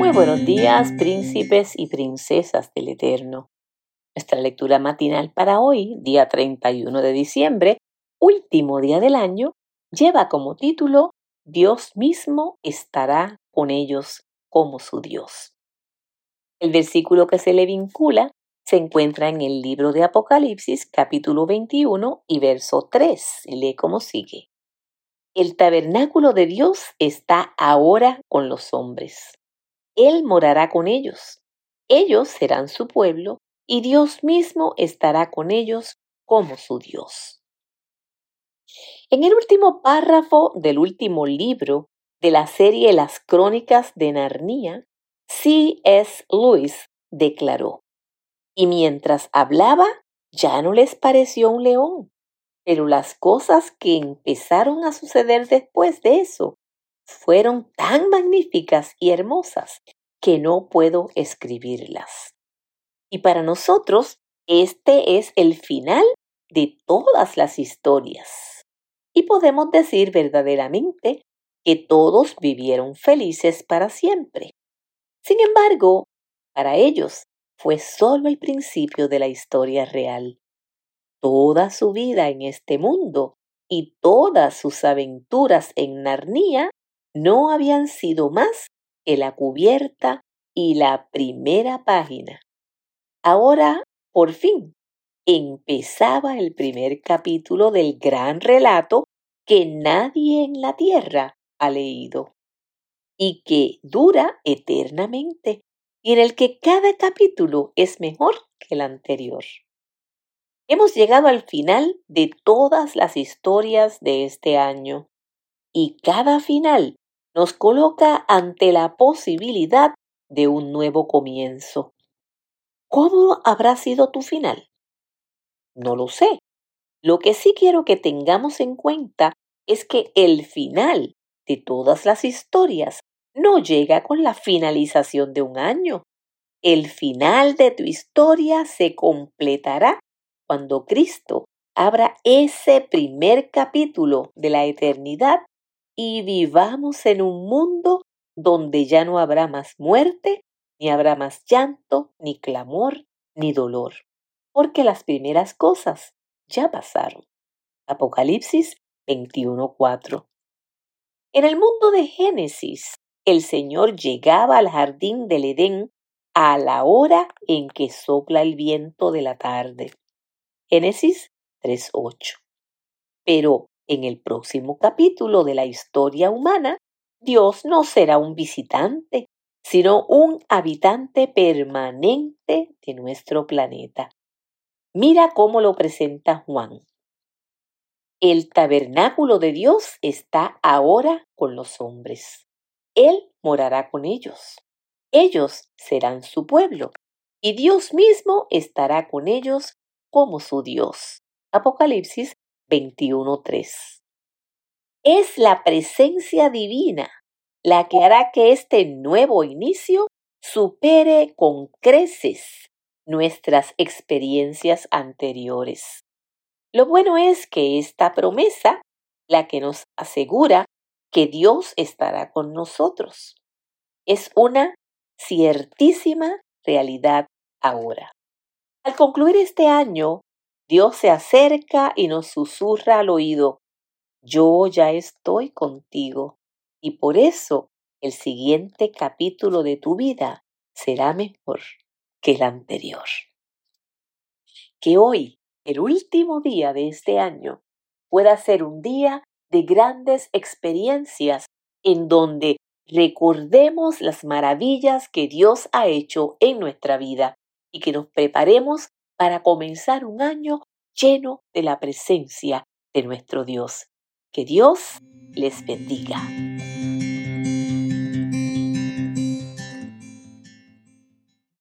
Muy buenos días, príncipes y princesas del Eterno. Nuestra lectura matinal para hoy, día 31 de diciembre, último día del año, lleva como título Dios mismo estará con ellos como su Dios. El versículo que se le vincula se encuentra en el libro de Apocalipsis capítulo 21 y verso 3 y lee como sigue. El tabernáculo de Dios está ahora con los hombres. Él morará con ellos. Ellos serán su pueblo y Dios mismo estará con ellos como su Dios. En el último párrafo del último libro de la serie Las Crónicas de Narnia, C.S. Lewis declaró, y mientras hablaba ya no les pareció un león, pero las cosas que empezaron a suceder después de eso fueron tan magníficas y hermosas que no puedo escribirlas. Y para nosotros, este es el final de todas las historias. Y podemos decir verdaderamente que todos vivieron felices para siempre. Sin embargo, para ellos fue solo el principio de la historia real. Toda su vida en este mundo y todas sus aventuras en Narnia no habían sido más que la cubierta y la primera página. Ahora, por fin, empezaba el primer capítulo del gran relato que nadie en la tierra ha leído y que dura eternamente y en el que cada capítulo es mejor que el anterior. Hemos llegado al final de todas las historias de este año y cada final nos coloca ante la posibilidad de un nuevo comienzo. ¿Cómo habrá sido tu final? No lo sé. Lo que sí quiero que tengamos en cuenta es que el final de todas las historias no llega con la finalización de un año. El final de tu historia se completará cuando Cristo abra ese primer capítulo de la eternidad y vivamos en un mundo donde ya no habrá más muerte, ni habrá más llanto, ni clamor, ni dolor, porque las primeras cosas ya pasaron. Apocalipsis 21:4. En el mundo de Génesis, el Señor llegaba al jardín del Edén a la hora en que sopla el viento de la tarde. Génesis 3:8. Pero en el próximo capítulo de la historia humana, Dios no será un visitante, sino un habitante permanente de nuestro planeta. Mira cómo lo presenta Juan. El tabernáculo de Dios está ahora con los hombres. Él morará con ellos. Ellos serán su pueblo. Y Dios mismo estará con ellos como su Dios. Apocalipsis 21.3. Es la presencia divina la que hará que este nuevo inicio supere con creces nuestras experiencias anteriores. Lo bueno es que esta promesa, la que nos asegura que Dios estará con nosotros, es una ciertísima realidad ahora. Al concluir este año, Dios se acerca y nos susurra al oído, yo ya estoy contigo y por eso el siguiente capítulo de tu vida será mejor que el anterior. Que hoy, el último día de este año, pueda ser un día de grandes experiencias en donde recordemos las maravillas que Dios ha hecho en nuestra vida y que nos preparemos para comenzar un año lleno de la presencia de nuestro Dios. Que Dios les bendiga.